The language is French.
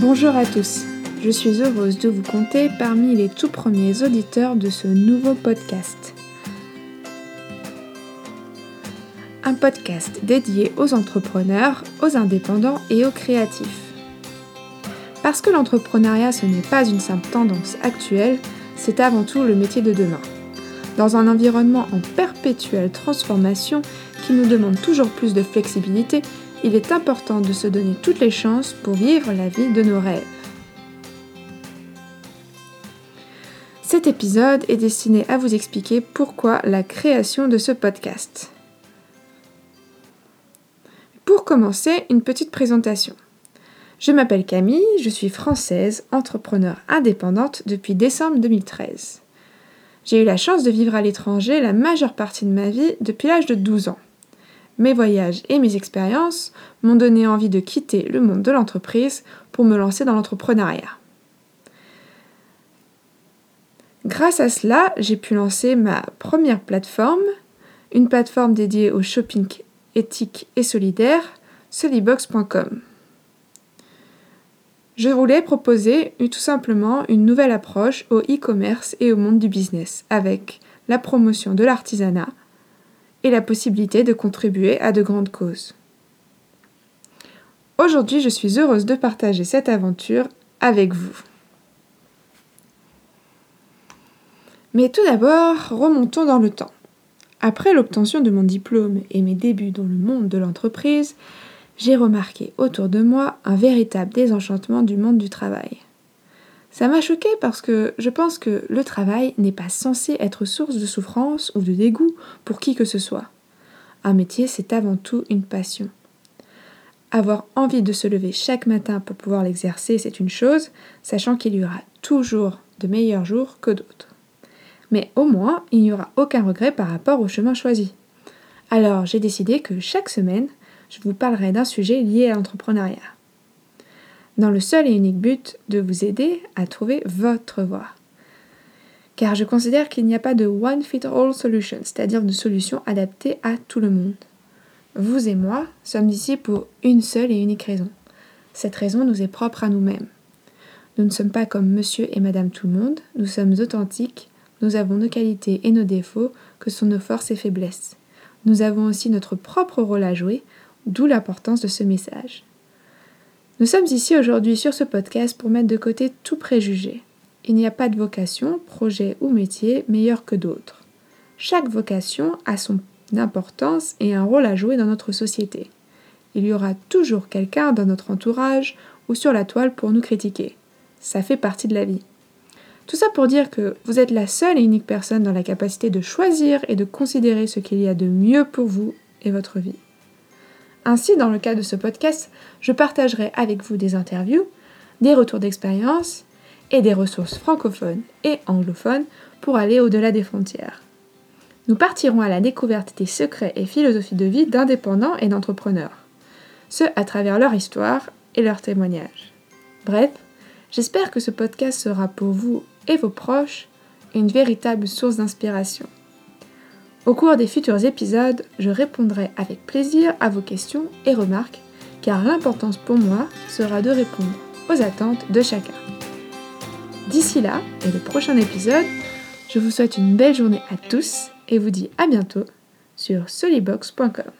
Bonjour à tous, je suis heureuse de vous compter parmi les tout premiers auditeurs de ce nouveau podcast. Un podcast dédié aux entrepreneurs, aux indépendants et aux créatifs. Parce que l'entrepreneuriat ce n'est pas une simple tendance actuelle, c'est avant tout le métier de demain. Dans un environnement en perpétuelle transformation qui nous demande toujours plus de flexibilité il est important de se donner toutes les chances pour vivre la vie de nos rêves. Cet épisode est destiné à vous expliquer pourquoi la création de ce podcast. Pour commencer, une petite présentation. Je m'appelle Camille, je suis française, entrepreneur indépendante depuis décembre 2013. J'ai eu la chance de vivre à l'étranger la majeure partie de ma vie depuis l'âge de 12 ans. Mes voyages et mes expériences m'ont donné envie de quitter le monde de l'entreprise pour me lancer dans l'entrepreneuriat. Grâce à cela, j'ai pu lancer ma première plateforme, une plateforme dédiée au shopping éthique et solidaire, solibox.com. Je voulais proposer tout simplement une nouvelle approche au e-commerce et au monde du business avec la promotion de l'artisanat, et la possibilité de contribuer à de grandes causes. Aujourd'hui, je suis heureuse de partager cette aventure avec vous. Mais tout d'abord, remontons dans le temps. Après l'obtention de mon diplôme et mes débuts dans le monde de l'entreprise, j'ai remarqué autour de moi un véritable désenchantement du monde du travail. Ça m'a choqué parce que je pense que le travail n'est pas censé être source de souffrance ou de dégoût pour qui que ce soit. Un métier, c'est avant tout une passion. Avoir envie de se lever chaque matin pour pouvoir l'exercer, c'est une chose, sachant qu'il y aura toujours de meilleurs jours que d'autres. Mais au moins, il n'y aura aucun regret par rapport au chemin choisi. Alors, j'ai décidé que chaque semaine, je vous parlerai d'un sujet lié à l'entrepreneuriat dans le seul et unique but de vous aider à trouver votre voie. Car je considère qu'il n'y a pas de one fit all solution, c'est-à-dire de solution adaptée à tout le monde. Vous et moi sommes ici pour une seule et unique raison. Cette raison nous est propre à nous-mêmes. Nous ne sommes pas comme monsieur et madame tout le monde, nous sommes authentiques, nous avons nos qualités et nos défauts que sont nos forces et faiblesses. Nous avons aussi notre propre rôle à jouer, d'où l'importance de ce message. Nous sommes ici aujourd'hui sur ce podcast pour mettre de côté tout préjugé. Il n'y a pas de vocation, projet ou métier meilleur que d'autres. Chaque vocation a son importance et un rôle à jouer dans notre société. Il y aura toujours quelqu'un dans notre entourage ou sur la toile pour nous critiquer. Ça fait partie de la vie. Tout ça pour dire que vous êtes la seule et unique personne dans la capacité de choisir et de considérer ce qu'il y a de mieux pour vous et votre vie. Ainsi, dans le cas de ce podcast, je partagerai avec vous des interviews, des retours d'expérience et des ressources francophones et anglophones pour aller au-delà des frontières. Nous partirons à la découverte des secrets et philosophies de vie d'indépendants et d'entrepreneurs, ce à travers leur histoire et leurs témoignages. Bref, j'espère que ce podcast sera pour vous et vos proches une véritable source d'inspiration. Au cours des futurs épisodes, je répondrai avec plaisir à vos questions et remarques, car l'importance pour moi sera de répondre aux attentes de chacun. D'ici là, et le prochain épisode, je vous souhaite une belle journée à tous et vous dis à bientôt sur solibox.com.